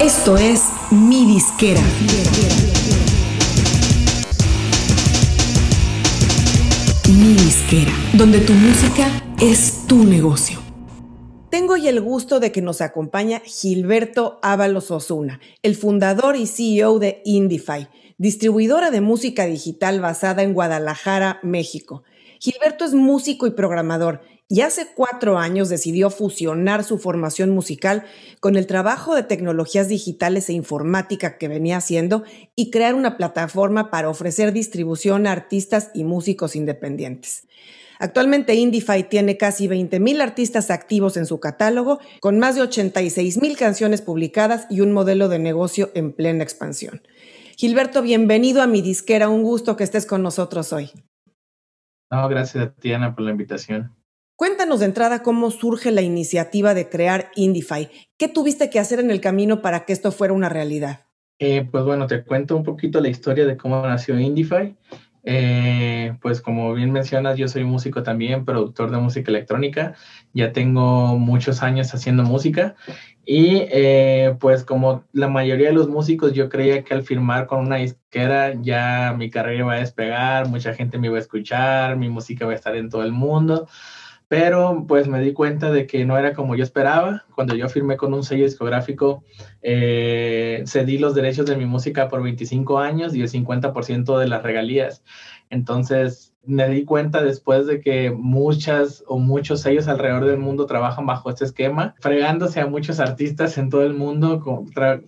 Esto es Mi Disquera. Mi Disquera, donde tu música es tu negocio. Tengo hoy el gusto de que nos acompaña Gilberto Ábalos Osuna, el fundador y CEO de Indify, distribuidora de música digital basada en Guadalajara, México. Gilberto es músico y programador y hace cuatro años decidió fusionar su formación musical con el trabajo de tecnologías digitales e informática que venía haciendo y crear una plataforma para ofrecer distribución a artistas y músicos independientes. Actualmente Indify tiene casi 20.000 artistas activos en su catálogo, con más de 86.000 canciones publicadas y un modelo de negocio en plena expansión. Gilberto, bienvenido a mi disquera. Un gusto que estés con nosotros hoy. No, gracias a ti, Ana, por la invitación. Cuéntanos de entrada cómo surge la iniciativa de crear Indify. ¿Qué tuviste que hacer en el camino para que esto fuera una realidad? Eh, pues bueno, te cuento un poquito la historia de cómo nació Indify. Eh, pues como bien mencionas, yo soy músico también, productor de música electrónica. Ya tengo muchos años haciendo música y eh, pues como la mayoría de los músicos, yo creía que al firmar con una disquera ya mi carrera iba a despegar, mucha gente me iba a escuchar, mi música iba a estar en todo el mundo pero pues me di cuenta de que no era como yo esperaba. Cuando yo firmé con un sello discográfico, eh, cedí los derechos de mi música por 25 años y el 50% de las regalías. Entonces, me di cuenta después de que muchas o muchos sellos alrededor del mundo trabajan bajo este esquema, fregándose a muchos artistas en todo el mundo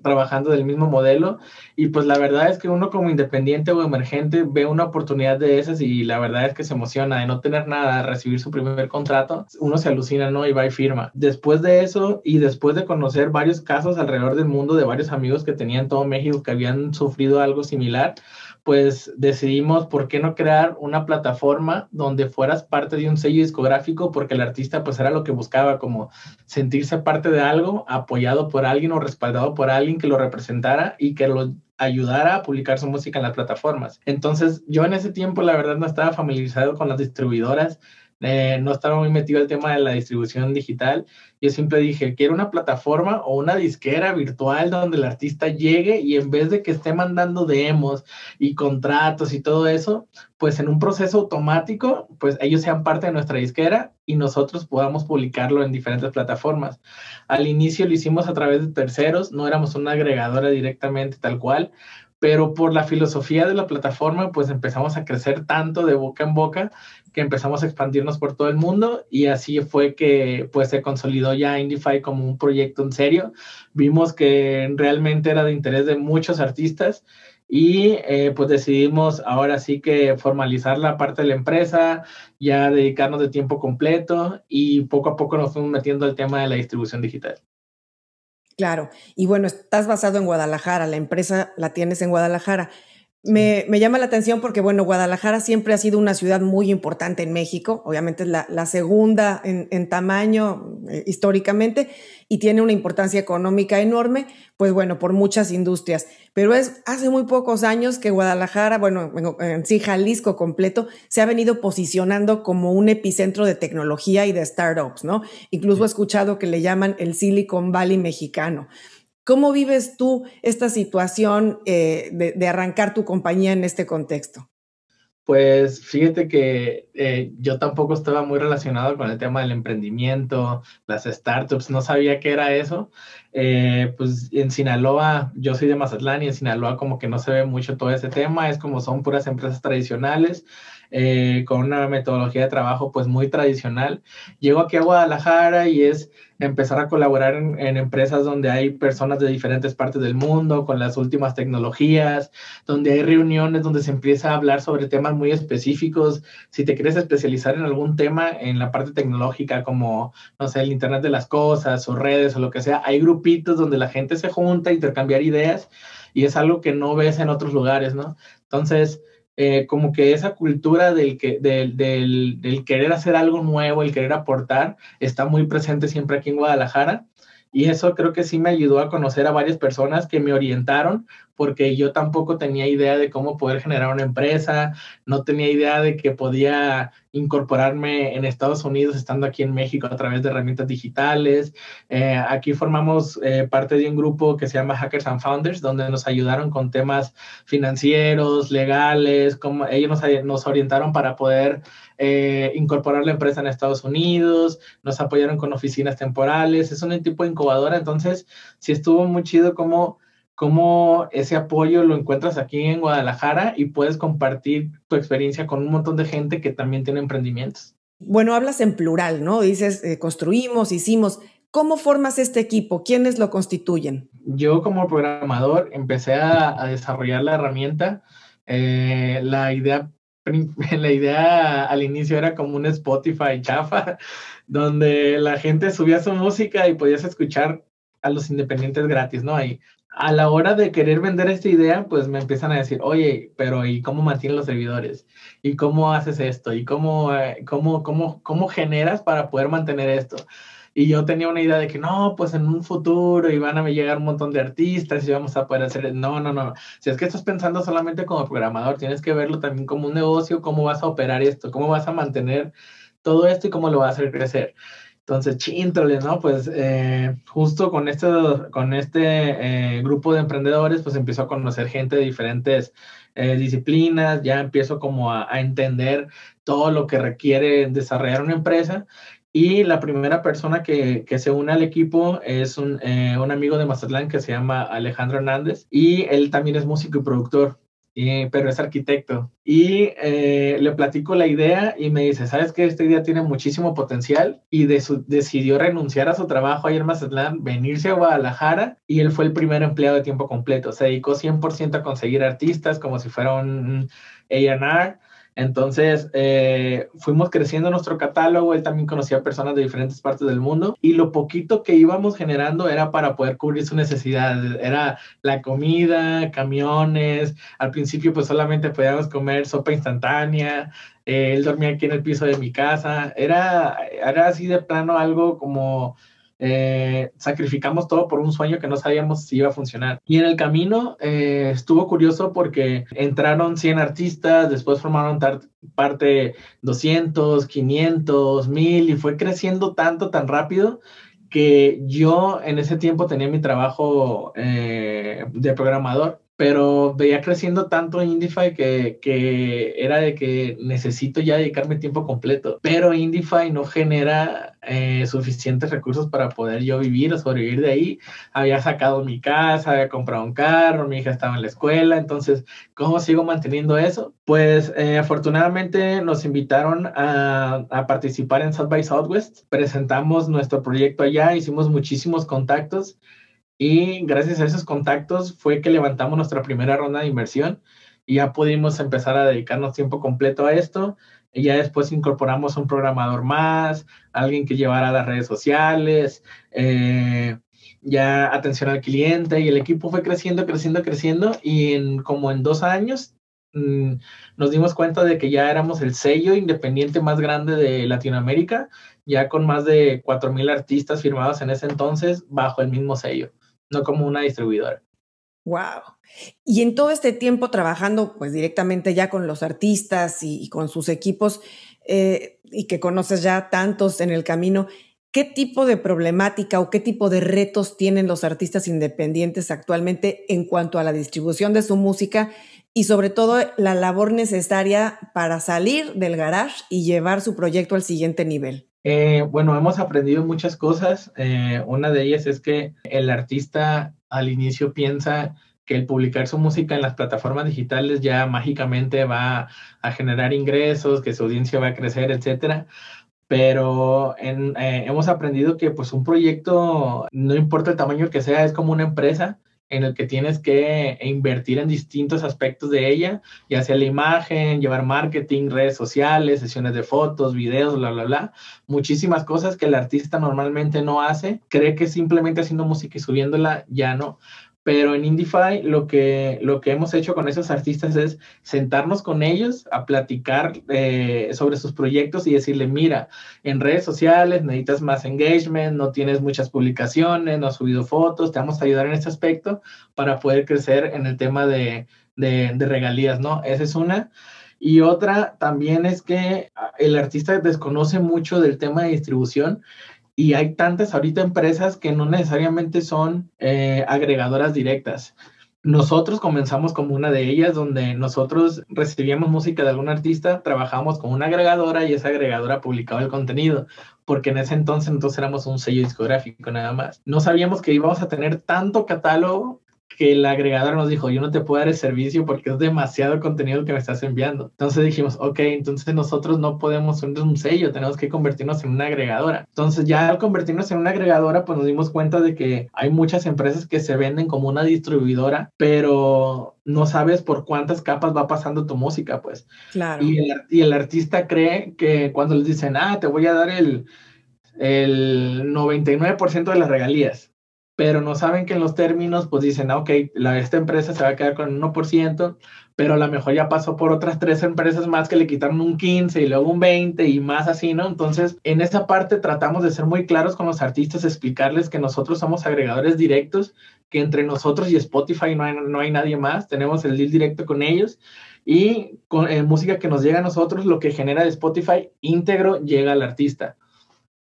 trabajando del mismo modelo. Y pues la verdad es que uno como independiente o emergente ve una oportunidad de esas y la verdad es que se emociona de no tener nada, recibir su primer contrato, uno se alucina, ¿no? Y va y firma. Después de eso y después de conocer varios casos alrededor del mundo de varios amigos que tenían todo México que habían sufrido algo similar, pues decidimos por qué no crear una plataforma donde fueras parte de un sello discográfico porque el artista pues era lo que buscaba como sentirse parte de algo apoyado por alguien o respaldado por alguien que lo representara y que lo ayudara a publicar su música en las plataformas. Entonces yo en ese tiempo la verdad no estaba familiarizado con las distribuidoras, eh, no estaba muy metido el tema de la distribución digital. Yo siempre dije, quiero una plataforma o una disquera virtual donde el artista llegue y en vez de que esté mandando demos y contratos y todo eso, pues en un proceso automático, pues ellos sean parte de nuestra disquera y nosotros podamos publicarlo en diferentes plataformas. Al inicio lo hicimos a través de terceros, no éramos una agregadora directamente tal cual, pero por la filosofía de la plataforma, pues empezamos a crecer tanto de boca en boca que empezamos a expandirnos por todo el mundo y así fue que pues se consolidó ya Indify como un proyecto en serio. Vimos que realmente era de interés de muchos artistas y eh, pues decidimos ahora sí que formalizar la parte de la empresa, ya dedicarnos de tiempo completo y poco a poco nos fuimos metiendo al tema de la distribución digital. Claro, y bueno, estás basado en Guadalajara, la empresa la tienes en Guadalajara. Me, llama la atención porque, bueno, Guadalajara siempre ha sido una ciudad muy importante en México, obviamente es la, segunda en, tamaño eh, históricamente y tiene una importancia económica enorme, pues bueno, por muchas industrias. Pero es hace muy pocos años que Guadalajara, bueno, en sí Jalisco completo, se ha venido posicionando como un epicentro de tecnología y de startups, ¿no? Incluso he escuchado que le llaman el Silicon Valley mexicano. ¿Cómo vives tú esta situación eh, de, arrancar tu compañía en este contexto? Pues fíjate que eh, yo tampoco estaba muy relacionado con el tema del emprendimiento, las startups, no sabía qué era eso. Eh, pues en Sinaloa, yo soy de Mazatlán y en Sinaloa como que no se ve mucho todo ese tema, es como son puras empresas tradicionales. Con una metodología de trabajo pues muy tradicional. Llego aquí a Guadalajara y es empezar a colaborar en, empresas donde hay personas de diferentes partes del mundo, con las últimas tecnologías, donde hay reuniones donde se empieza a hablar sobre temas muy específicos. Si te quieres especializar en algún tema en la parte tecnológica, como, no sé, el Internet de las Cosas o redes o lo que sea, hay grupitos donde la gente se junta intercambiar ideas y es algo que no ves en otros lugares, ¿no? Entonces, eh, como que esa cultura del, que, del, del, del, querer hacer algo nuevo, el querer aportar, está muy presente siempre aquí en Guadalajara. Y eso creo que sí me ayudó a conocer a varias personas que me orientaron, porque yo tampoco tenía idea de cómo poder generar una empresa, no tenía idea de que podía incorporarme en Estados Unidos estando aquí en México a través de herramientas digitales. Eh, aquí formamos eh, parte de un grupo que se llama Hackers and Founders, donde nos ayudaron con temas financieros, legales, como ellos nos, nos orientaron para poder eh, incorporar la empresa en Estados Unidos, nos apoyaron con oficinas temporales, es un tipo de incubadora, entonces sí estuvo muy chido como cómo ese apoyo lo encuentras aquí en Guadalajara y puedes compartir tu experiencia con un montón de gente que también tiene emprendimientos. Bueno, hablas en plural, ¿no? Dices, eh, construimos, hicimos. ¿Cómo formas este equipo? ¿Quiénes lo constituyen? Yo como programador empecé a, desarrollar la herramienta. Eh, la idea la idea al inicio era como un Spotify chafa, donde la gente subía su música y podías escuchar a los independientes gratis, ¿no? Ahí a la hora de querer vender esta idea, pues me empiezan a decir, oye, pero ¿y cómo mantienes los servidores? ¿Y cómo haces esto? ¿Y cómo, eh, cómo, cómo, cómo generas para poder mantener esto? Y yo tenía una idea de que no, pues en un futuro iban a llegar un montón de artistas y vamos a poder hacer. No, no, no. Si es que estás pensando solamente como programador, tienes que verlo también como un negocio, cómo vas a operar esto, cómo vas a mantener todo esto y cómo lo vas a hacer crecer. Entonces, chíntrole, ¿no? Pues eh, justo con, esto, con este eh, grupo de emprendedores, pues empiezo a conocer gente de diferentes eh, disciplinas, ya empiezo como a, entender todo lo que requiere desarrollar una empresa. Y la primera persona que, que se une al equipo es un, un amigo de Mazatlán que se llama Alejandro Hernández y él también es músico y productor pero es arquitecto. Y eh, le platico la idea y me dice, ¿sabes qué? Esta idea tiene muchísimo potencial y decidió renunciar a su trabajo ayer en Mazatlán, venirse a Guadalajara y él fue el primer empleado de tiempo completo. Se dedicó 100% a conseguir artistas como si fuera un A&R entonces, eh, fuimos creciendo nuestro catálogo, él también conocía personas de diferentes partes del mundo y lo poquito que íbamos generando era para poder cubrir su necesidad, era la comida, camiones, al principio pues solamente podíamos comer sopa instantánea, eh, él dormía aquí en el piso de mi casa, era, era así de plano algo como eh, sacrificamos todo por un sueño que no sabíamos si iba a funcionar. Y en el camino eh, estuvo curioso porque entraron 100 artistas, después formaron parte 200, 500, 1000 y fue creciendo tanto, tan rápido que yo en ese tiempo tenía mi trabajo eh, de programador pero veía creciendo tanto Indify que, que, era de que necesito ya dedicarme tiempo completo. Pero Indify no genera eh, suficientes recursos para poder yo vivir o sobrevivir de ahí. Había sacado mi casa, había comprado un carro, mi hija estaba en la escuela, entonces, ¿cómo sigo manteniendo eso? Pues eh, afortunadamente nos invitaron a, a participar en South by Southwest, presentamos nuestro proyecto allá, hicimos muchísimos contactos y gracias a esos contactos fue que levantamos nuestra primera ronda de inversión y ya pudimos empezar a dedicarnos tiempo completo a esto. Y ya después incorporamos un programador más, alguien que llevara las redes sociales, eh, ya atención al cliente y el equipo fue creciendo, creciendo, creciendo y en como en dos años mm, nos dimos cuenta de que ya éramos el sello independiente más grande de Latinoamérica, ya con más de 4.000 artistas firmados en ese entonces bajo el mismo sello no como una distribuidora. Wow. Y en todo este tiempo trabajando pues directamente ya con los artistas y, con sus equipos eh, y que conoces ya tantos en el camino, ¿qué tipo de problemática o qué tipo de retos tienen los artistas independientes actualmente en cuanto a la distribución de su música y sobre todo la labor necesaria para salir del garage y llevar su proyecto al siguiente nivel? Eh, bueno, hemos aprendido muchas cosas. Eh, una de ellas es que el artista al inicio piensa que el publicar su música en las plataformas digitales ya mágicamente va a generar ingresos, que su audiencia va a crecer, etcétera. Pero eh, hemos aprendido que pues un proyecto, no importa el tamaño que sea, es como una empresa en el que tienes que invertir en distintos aspectos de ella, ya sea la imagen, llevar marketing, redes sociales, sesiones de fotos, videos, bla, bla, bla. Muchísimas cosas que el artista normalmente no hace. Cree que simplemente haciendo música y subiéndola ya no. Pero en Indify lo que, lo que hemos hecho con esos artistas es sentarnos con ellos a platicar eh, sobre sus proyectos y decirle, mira, en redes sociales necesitas más engagement, no tienes muchas publicaciones, no has subido fotos, te vamos a ayudar en este aspecto para poder crecer en el tema de, de, de regalías, ¿no? Esa es una. Y otra también es que ah, el artista desconoce mucho del tema de distribución y hay tantas ahorita empresas que no necesariamente son eh, agregadoras directas. Nosotros comenzamos como una de ellas, donde nosotros recibíamos música de algún artista, trabajamos con una agregadora y esa agregadora publicaba el contenido, porque en ese entonces entonces éramos un sello discográfico nada más. No sabíamos que íbamos a tener tanto catálogo que el agregador nos dijo, yo no te puedo dar el servicio porque es demasiado contenido que me estás enviando. Entonces dijimos, ok, entonces nosotros no podemos ser un sello, tenemos que convertirnos en una agregadora. Entonces ya al convertirnos en una agregadora, pues nos dimos cuenta de que hay muchas empresas que se venden como una distribuidora, pero no sabes por cuántas capas va pasando tu música, pues. Claro. Y el, y el artista cree que cuando les dicen, ah, te voy a dar el, el 99% de las regalías pero no saben que en los términos, pues dicen, ah, ok, la, esta empresa se va a quedar con un 1%, pero a lo mejor ya pasó por otras tres empresas más que le quitaron un 15 y luego un 20 y más así, ¿no? Entonces, en esa parte tratamos de ser muy claros con los artistas, explicarles que nosotros somos agregadores directos, que entre nosotros y Spotify no hay, no hay nadie más, tenemos el deal directo con ellos y con eh, música que nos llega a nosotros, lo que genera de Spotify íntegro llega al artista.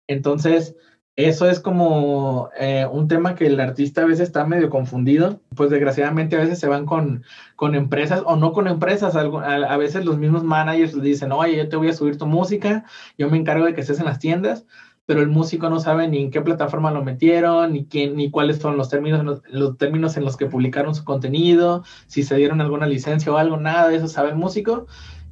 Entonces, eso es como eh, un tema que el artista a veces está medio confundido, pues desgraciadamente a veces se van con, con empresas o no con empresas, a, veces los mismos managers dicen, oye, yo te voy a subir tu música, yo me encargo de que estés en las tiendas, pero el músico no sabe ni en qué plataforma lo metieron, ni quién, ni cuáles son los términos, los, términos en los que publicaron su contenido, si se dieron alguna licencia o algo, nada de eso sabe el músico.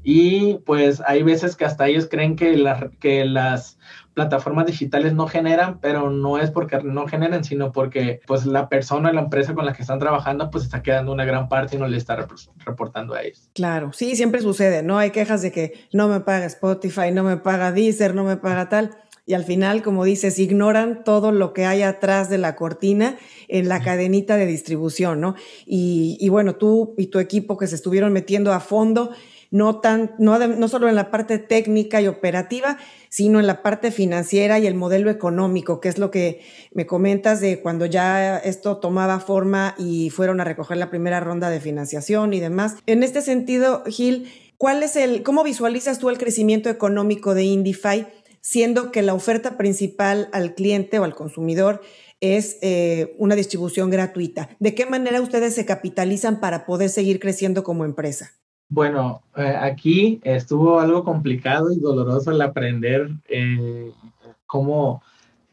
Y pues hay veces que hasta ellos creen que, que las plataformas digitales no generan, pero no es porque no generen, sino porque pues la persona, la empresa con la que están trabajando, pues está quedando una gran parte y no le está reportando a ellos. Claro, sí, siempre sucede, ¿no? Hay quejas de que no me paga Spotify, no me paga Deezer, no me paga tal. Y al final, como dices, ignoran todo lo que hay atrás de la cortina en la cadenita de distribución, ¿no? Y, y bueno, tú y tu equipo que se estuvieron metiendo a fondo, no, tan, no, no solo en la parte técnica y operativa, sino en la parte financiera y el modelo económico, que es lo que me comentas de cuando ya esto tomaba forma y fueron a recoger la primera ronda de financiación y demás. En este sentido, Gil, ¿cuál es el, cómo visualizas tú el crecimiento económico de Indify, siendo que la oferta principal al cliente o al consumidor es eh, una distribución gratuita? ¿De qué manera ustedes se capitalizan para poder seguir creciendo como empresa? Bueno, eh, aquí estuvo algo complicado y doloroso el aprender eh, cómo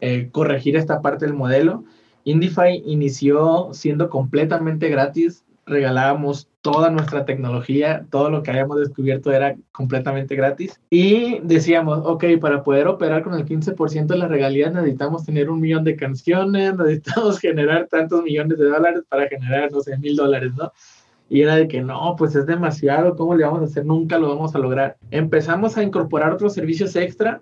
eh, corregir esta parte del modelo. Indify inició siendo completamente gratis, regalábamos toda nuestra tecnología, todo lo que habíamos descubierto era completamente gratis. Y decíamos, ok, para poder operar con el 15% de las regalías necesitamos tener un millón de canciones, necesitamos generar tantos millones de dólares para generar, no sé, mil dólares, ¿no? Y era de que no, pues es demasiado, ¿cómo le vamos a hacer? Nunca lo vamos a lograr. Empezamos a incorporar otros servicios extra,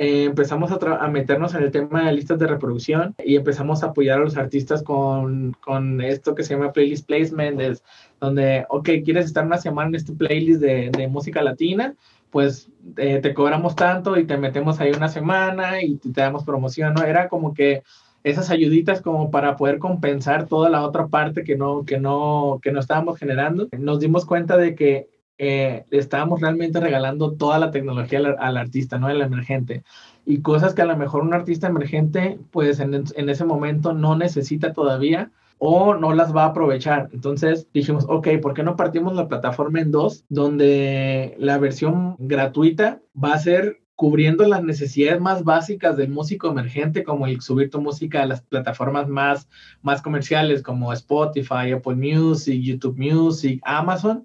eh, empezamos a, a, meternos en el tema de listas de reproducción y empezamos a apoyar a los artistas con, con esto que se llama Playlist Placement, es donde, ok, quieres estar una semana en este playlist de, de música latina, pues eh, te cobramos tanto y te metemos ahí una semana y te damos promoción, ¿no? Era como que esas ayuditas como para poder compensar toda la otra parte que no, que no, que no estábamos generando. Nos dimos cuenta de que eh, estábamos realmente regalando toda la tecnología al, artista, ¿no? Al emergente. Y cosas que a lo mejor un artista emergente, pues en, en, ese momento no necesita todavía o no las va a aprovechar. Entonces dijimos, ok, ¿por qué no partimos la plataforma en dos, donde la versión gratuita va a ser cubriendo las necesidades más básicas del músico emergente, como el subir tu música a las plataformas más, más comerciales como Spotify, Apple Music, YouTube Music, Amazon,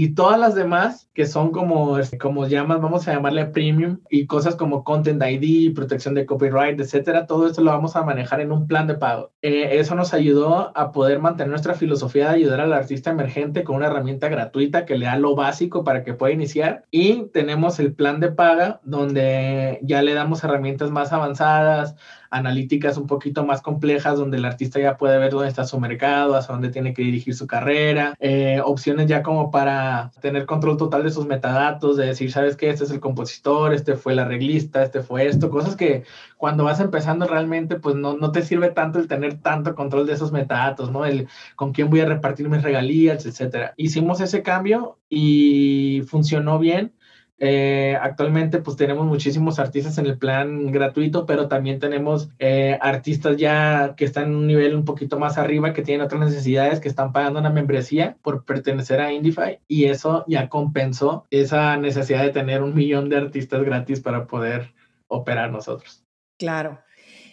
y todas las demás que son como, este, como llamas, vamos a llamarle premium y cosas como Content ID, protección de copyright, etcétera, todo esto lo vamos a manejar en un plan de pago. Eh, eso nos ayudó a poder mantener nuestra filosofía de ayudar al artista emergente con una herramienta gratuita que le da lo básico para que pueda iniciar y tenemos el plan de paga donde ya le damos herramientas más avanzadas, analíticas un poquito más complejas donde el artista ya puede ver dónde está su mercado, hacia dónde tiene que dirigir su carrera, eh, opciones ya como para tener control total de sus metadatos, de decir, sabes qué, este es el compositor, este fue el arreglista, este fue esto, cosas que cuando vas empezando realmente, pues no, no te sirve tanto el tener tanto control de esos metadatos, ¿no? El con quién voy a repartir mis regalías, etcétera. Hicimos ese cambio y funcionó bien eh, actualmente pues tenemos muchísimos artistas en el plan gratuito, pero también tenemos eh, artistas ya que están en un nivel un poquito más arriba, que tienen otras necesidades, que están pagando una membresía por pertenecer a Indify y eso ya compensó esa necesidad de tener un millón de artistas gratis para poder operar nosotros. Claro.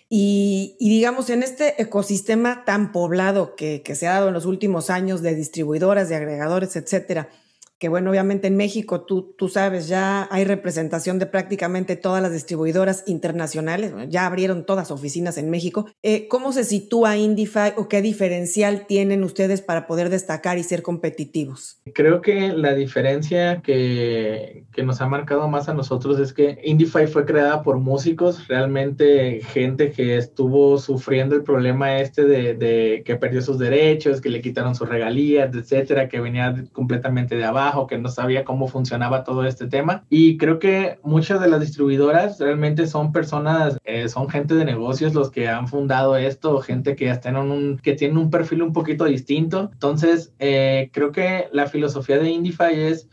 Y, digamos, en este ecosistema tan poblado que, que se ha dado en los últimos años de distribuidoras, de agregadores, etcétera, bueno, obviamente en México tú, tú sabes, ya hay representación de prácticamente todas las distribuidoras internacionales, ya abrieron todas oficinas en México. Eh, ¿Cómo se sitúa Indify o qué diferencial tienen ustedes para poder destacar y ser competitivos? Creo que la diferencia que, que nos ha marcado más a nosotros es que Indify fue creada por músicos, realmente gente que estuvo sufriendo el problema este de, de que perdió sus derechos, que le quitaron sus regalías, etcétera, que venía completamente de abajo que no sabía cómo funcionaba todo este tema. Y creo que muchas de las distribuidoras realmente son personas, eh, son gente de negocios los que han fundado esto, gente que están en un, que tienen un perfil un poquito distinto. Entonces, eh, creo que la filosofía de Indify es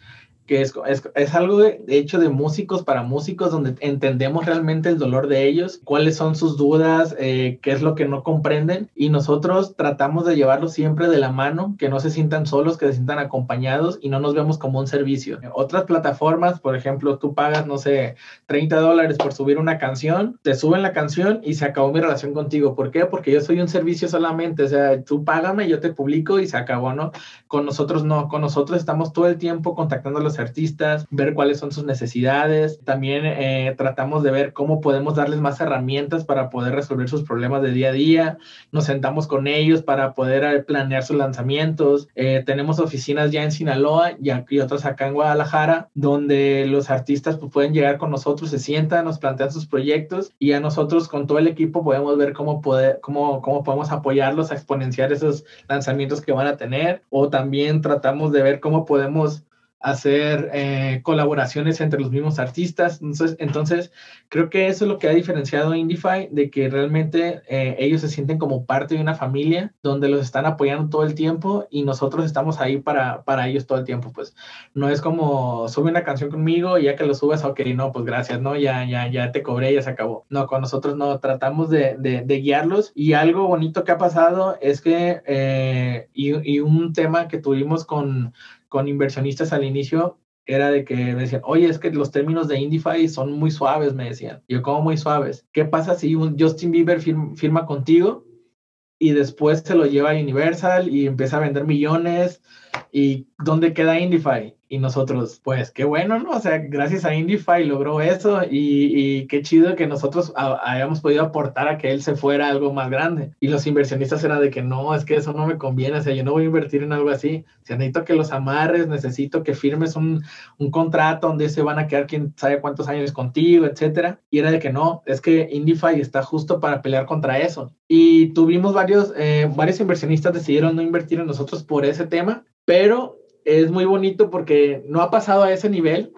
que es, es, es, algo de, hecho de músicos para músicos, donde entendemos realmente el dolor de ellos, cuáles son sus dudas, eh, qué es lo que no comprenden, y nosotros tratamos de llevarlos siempre de la mano, que no se sientan solos, que se sientan acompañados y no nos vemos como un servicio. Otras plataformas, por ejemplo, tú pagas, no sé, 30 dólares por subir una canción, te suben la canción y se acabó mi relación contigo. ¿Por qué? Porque yo soy un servicio solamente, o sea, tú págame, yo te publico y se acabó, ¿no? Con nosotros no, con nosotros estamos todo el tiempo contactando a los artistas, ver cuáles son sus necesidades. También eh, tratamos de ver cómo podemos darles más herramientas para poder resolver sus problemas de día a día. Nos sentamos con ellos para poder eh, planear sus lanzamientos. Eh, tenemos oficinas ya en Sinaloa y, aquí, otras acá en Guadalajara, donde los artistas pues, pueden llegar con nosotros, se sientan, nos plantean sus proyectos y a nosotros con todo el equipo podemos ver cómo, poder, cómo, cómo podemos apoyarlos a exponenciar esos lanzamientos que van a tener o también tratamos de ver cómo podemos hacer eh, colaboraciones entre los mismos artistas. Entonces, entonces, creo que eso es lo que ha diferenciado a Indify, de que realmente eh, ellos se sienten como parte de una familia donde los están apoyando todo el tiempo y nosotros estamos ahí para, para ellos todo el tiempo. Pues no es como sube una canción conmigo y ya que lo subes, ok, no, pues gracias, ¿no? Ya, ya, ya te cobré, ya se acabó. No, con nosotros no, tratamos de, de, de guiarlos y algo bonito que ha pasado es que, eh, y, y un tema que tuvimos con con inversionistas al inicio era de que me decían, oye, es que los términos de Indify son muy suaves, me decían. Yo, ¿cómo muy suaves? ¿Qué pasa si Justin Bieber firma, contigo y después se lo lleva a Universal y empieza a vender millones? ¿Y dónde queda Indify? Y nosotros, pues qué bueno, ¿no? O sea, gracias a Indify logró eso y, qué chido que nosotros hayamos podido aportar a que él se fuera algo más grande. Y los inversionistas eran de que no, es que eso no me conviene, o sea, yo no voy a invertir en algo así. O sea, necesito que los amarres, necesito que firmes un, un contrato donde se van a quedar quién sabe cuántos años contigo, etcétera. Y era de que no, es que Indify está justo para pelear contra eso. Y tuvimos varios, eh, varios inversionistas decidieron no invertir en nosotros por ese tema, pero es muy bonito porque no ha pasado a ese nivel,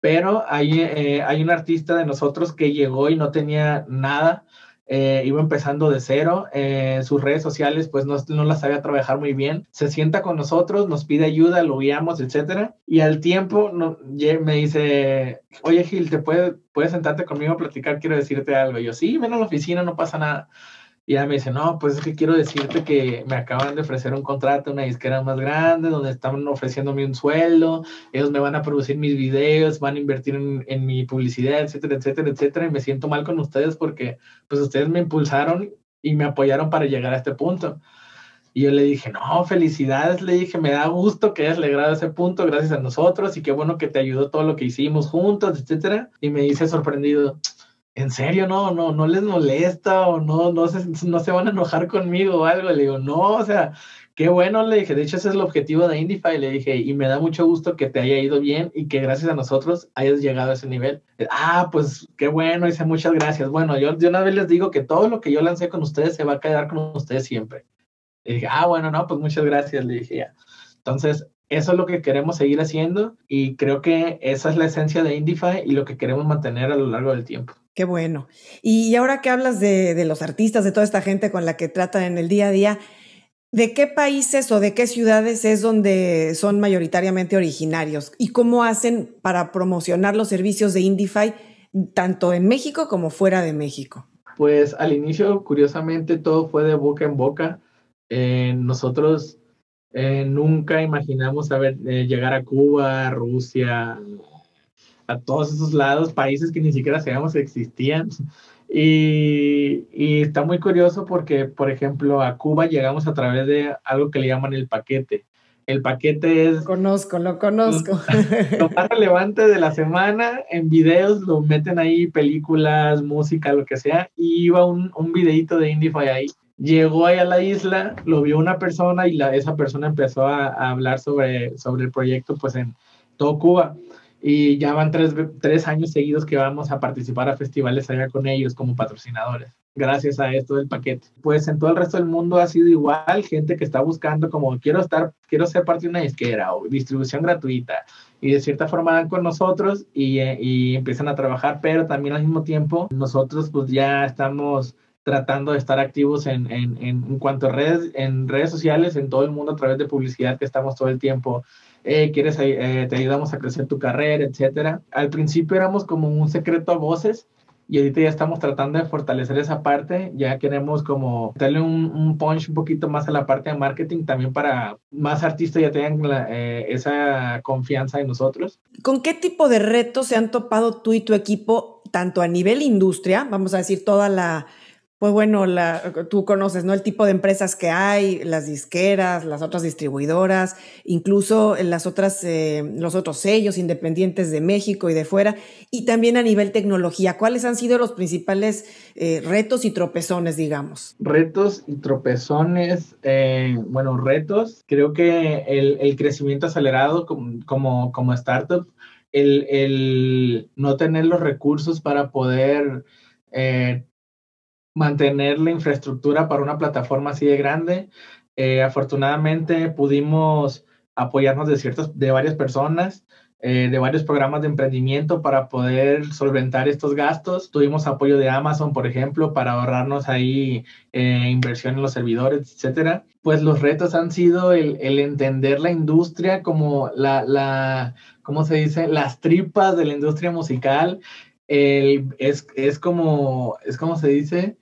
pero hay, eh, hay un artista de nosotros que llegó y no tenía nada, eh, iba empezando de cero, eh, sus redes sociales pues no, no, las sabía trabajar muy bien, se sienta con nosotros, nos pide ayuda, lo guiamos, etcétera, y al tiempo no, me dice, oye Gil, ¿te puedes, puedes sentarte conmigo a platicar? Quiero decirte algo. Y yo, sí, ven a la oficina, no pasa nada. Y ella me dice, no, pues es que quiero decirte que me acaban de ofrecer un contrato, una disquera más grande, donde están ofreciéndome un sueldo, ellos me van a producir mis videos, van a invertir en, en, mi publicidad, etcétera, etcétera, etcétera. Y me siento mal con ustedes porque pues ustedes me impulsaron y me apoyaron para llegar a este punto. Y yo le dije, no, felicidades, le dije, me da gusto que hayas logrado ese punto gracias a nosotros y qué bueno que te ayudó todo lo que hicimos juntos, etcétera. Y me dice sorprendido, ¿en serio no, no, no les molesta o no, no se, no se van a enojar conmigo o algo? Le digo, no, o sea, qué bueno, le dije, de hecho ese es el objetivo de Indify, le dije, y me da mucho gusto que te haya ido bien y que gracias a nosotros hayas llegado a ese nivel. Ah, pues qué bueno, dice, muchas gracias. Bueno, yo de una vez les digo que todo lo que yo lancé con ustedes se va a quedar con ustedes siempre. Le dije, ah, bueno, no, pues muchas gracias, le dije ya. Entonces, eso es lo que queremos seguir haciendo y creo que esa es la esencia de Indify y lo que queremos mantener a lo largo del tiempo. Qué bueno. Y ahora que hablas de, los artistas, de toda esta gente con la que tratan en el día a día, ¿De qué países o de qué ciudades es donde son mayoritariamente originarios? ¿Y cómo hacen para promocionar los servicios de Indify tanto en México como fuera de México? Pues al inicio, curiosamente, todo fue de boca en boca. Eh, nosotros eh, nunca imaginamos saber, eh, llegar a Cuba, Rusia, a todos esos lados, países que ni siquiera sabíamos que existían. Y, y, está muy curioso porque, por ejemplo, a Cuba llegamos a través de algo que le llaman el paquete. El paquete es... Conozco, lo conozco. Lo, más relevante de la semana, en videos lo meten ahí, películas, música, lo que sea, y iba un, un videito de Indify ahí. Llegó ahí a la isla, lo vio una persona y la, esa persona empezó a, a hablar sobre, sobre el proyecto pues en todo Cuba y ya van tres, tres, años seguidos que vamos a participar a festivales allá con ellos como patrocinadores, gracias a esto del paquete. Pues en todo el resto del mundo ha sido igual, gente que está buscando como quiero estar, quiero ser parte de una disquera o distribución gratuita y de cierta forma dan con nosotros y, y empiezan a trabajar, pero también al mismo tiempo nosotros pues ya estamos tratando de estar activos en, en, en, cuanto a redes, en redes sociales, en todo el mundo a través de publicidad que estamos todo el tiempo eh, quieres, eh, te ayudamos a crecer tu carrera, etcétera. Al principio éramos como un secreto a voces y ahorita ya estamos tratando de fortalecer esa parte, ya queremos como darle un, un punch un poquito más a la parte de marketing también para más artistas ya tengan eh, esa confianza en nosotros. ¿Con qué tipo de retos se han topado tú y tu equipo, tanto a nivel industria, vamos a decir toda la pues bueno, la, tú conoces, ¿no? El tipo de empresas que hay, las disqueras, las otras distribuidoras, incluso las otras, eh, los otros sellos independientes de México y de fuera, y también a nivel tecnología. ¿Cuáles han sido los principales eh, retos y tropezones, digamos? Retos y tropezones, eh, bueno, retos, creo que el, crecimiento acelerado como, como, como startup, el, el, no tener los recursos para poder eh, mantener la infraestructura para una plataforma así de grande. Eh, afortunadamente pudimos apoyarnos de ciertas, de varias personas, eh, de varios programas de emprendimiento para poder solventar estos gastos. Tuvimos apoyo de Amazon, por ejemplo, para ahorrarnos ahí eh, inversión en los servidores, etcétera. Pues los retos han sido el, el entender la industria como la, la, ¿cómo se dice? Las tripas de la industria musical. El, es, es como, es como se dice,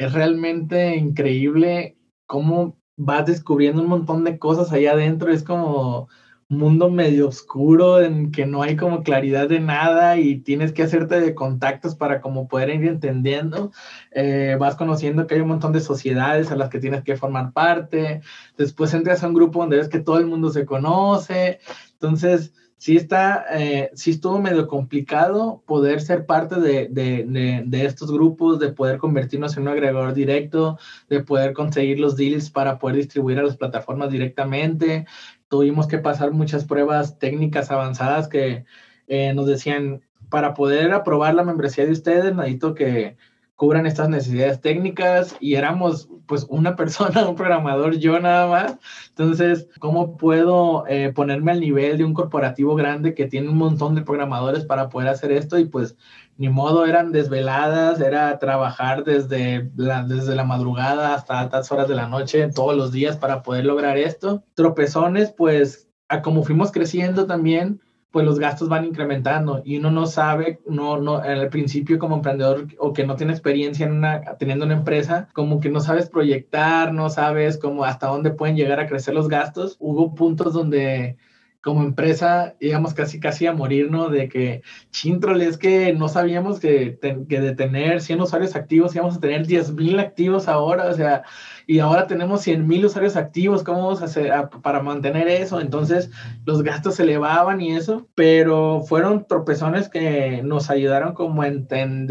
es realmente increíble cómo vas descubriendo un montón de cosas allá adentro. Es como un mundo medio oscuro en que no hay como claridad de nada y tienes que hacerte de contactos para como poder ir entendiendo. Eh, vas conociendo que hay un montón de sociedades a las que tienes que formar parte. Después entras a un grupo donde ves que todo el mundo se conoce. Entonces, sí está, eh, sí estuvo medio complicado poder ser parte de, de, de, estos grupos, de poder convertirnos en un agregador directo, de poder conseguir los deals para poder distribuir a las plataformas directamente. Tuvimos que pasar muchas pruebas técnicas avanzadas que eh, nos decían, para poder aprobar la membresía de ustedes, necesito que cubran estas necesidades técnicas y éramos pues una persona, un programador, yo nada más. Entonces, ¿cómo puedo eh, ponerme al nivel de un corporativo grande que tiene un montón de programadores para poder hacer esto? Y pues ni modo, eran desveladas, era trabajar desde la, desde la madrugada hasta altas horas de la noche todos los días para poder lograr esto. Tropezones, pues a como fuimos creciendo también, pues los gastos van incrementando y uno no sabe, no, no, al principio como emprendedor o que no tiene experiencia en una, teniendo una empresa, como que no sabes proyectar, no sabes cómo hasta dónde pueden llegar a crecer los gastos. Hubo puntos donde como empresa íbamos casi casi a morir, ¿no? De que, chintrole, es que no sabíamos que, que de tener 100 usuarios activos íbamos a tener 10 mil activos ahora, o sea, y ahora tenemos 100 mil usuarios activos, ¿cómo vamos a hacer para mantener eso? Entonces los gastos se elevaban y eso, pero fueron tropezones que nos ayudaron como a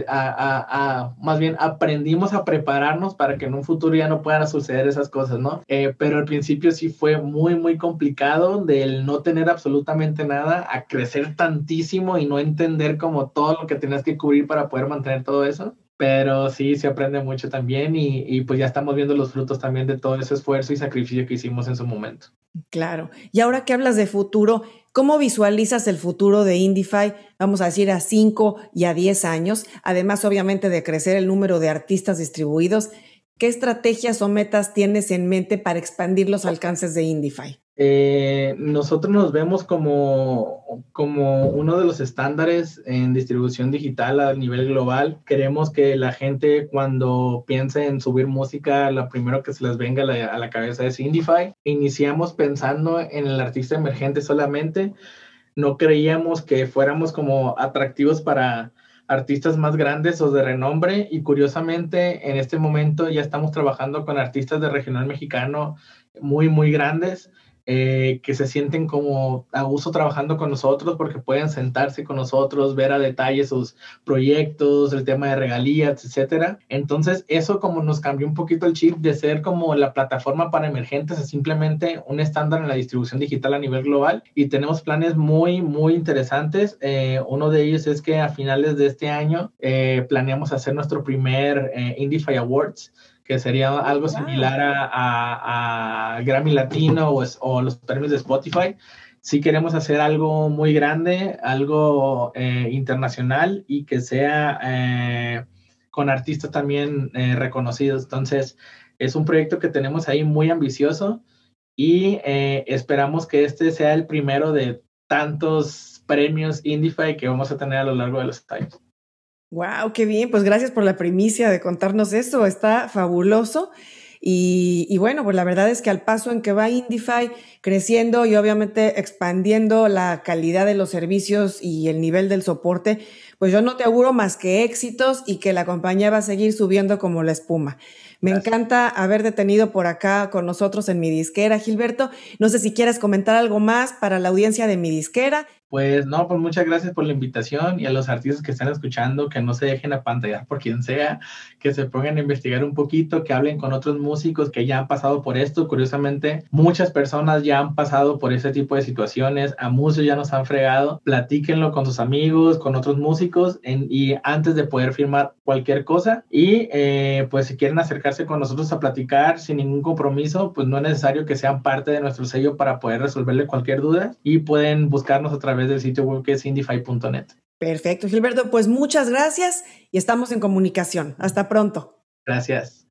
a, más bien aprendimos a prepararnos para que en un futuro ya no puedan suceder esas cosas, ¿no? Eh, pero al principio sí fue muy, muy complicado del no tener absolutamente nada a crecer tantísimo y no entender como todo lo que tenías que cubrir para poder mantener todo eso pero sí se aprende mucho también y, y, pues ya estamos viendo los frutos también de todo ese esfuerzo y sacrificio que hicimos en su momento. Claro. Y ahora que hablas de futuro, ¿cómo visualizas el futuro de Indify? Vamos a decir a 5 y a 10 años, además obviamente de crecer el número de artistas distribuidos. ¿Qué estrategias o metas tienes en mente para expandir los alcances de Indify? Eh, nosotros nos vemos como, como uno de los estándares en distribución digital a nivel global. Queremos que la gente cuando piense en subir música, lo primero que se les venga a la, cabeza es Indify. Iniciamos pensando en el artista emergente solamente. No creíamos que fuéramos como atractivos para artistas más grandes o de renombre y curiosamente en este momento ya estamos trabajando con artistas de regional mexicano muy, muy grandes eh, que se sienten como a gusto trabajando con nosotros porque pueden sentarse con nosotros, ver a detalle sus proyectos, el tema de regalías, etcétera. Entonces, eso como nos cambió un poquito el chip de ser como la plataforma para emergentes a simplemente un estándar en la distribución digital a nivel global y tenemos planes muy, muy interesantes. Eh, uno de ellos es que a finales de este año eh, planeamos hacer nuestro primer Indify Awards que sería algo similar a, Grammy Latino o, los premios de Spotify. Si queremos hacer algo muy grande, algo eh, internacional y que sea eh, con artistas también eh, reconocidos. Entonces, es un proyecto que tenemos ahí muy ambicioso y esperamos que este sea el primero de tantos premios Indify que vamos a tener a lo largo de los años. Wow, qué bien. Pues gracias por la primicia de contarnos eso. Está fabuloso. Y, bueno, pues la verdad es que al paso en que va Indify creciendo y obviamente expandiendo la calidad de los servicios y el nivel del soporte, pues yo no te auguro más que éxitos y que la compañía va a seguir subiendo como la espuma. Me encanta haber detenido por acá con nosotros en mi disquera, Gilberto. No sé si quieres comentar algo más para la audiencia de mi disquera pues no, pues muchas gracias por la invitación y a los artistas que están escuchando, que no se dejen apantallar por quien sea, que se pongan a investigar un poquito, que hablen con otros músicos que ya han pasado por esto. Curiosamente, muchas personas ya han pasado por ese tipo de situaciones, a muchos ya nos han fregado. Platíquenlo con sus amigos, con otros músicos y antes de poder firmar cualquier cosa. Y eh, pues si quieren acercarse con nosotros a platicar sin ningún compromiso, pues no es necesario que sean parte de nuestro sello para poder resolverle cualquier duda y pueden buscarnos a través del sitio web que es indify.net. Perfecto, Gilberto. Pues muchas gracias y estamos en comunicación. Hasta pronto. Gracias.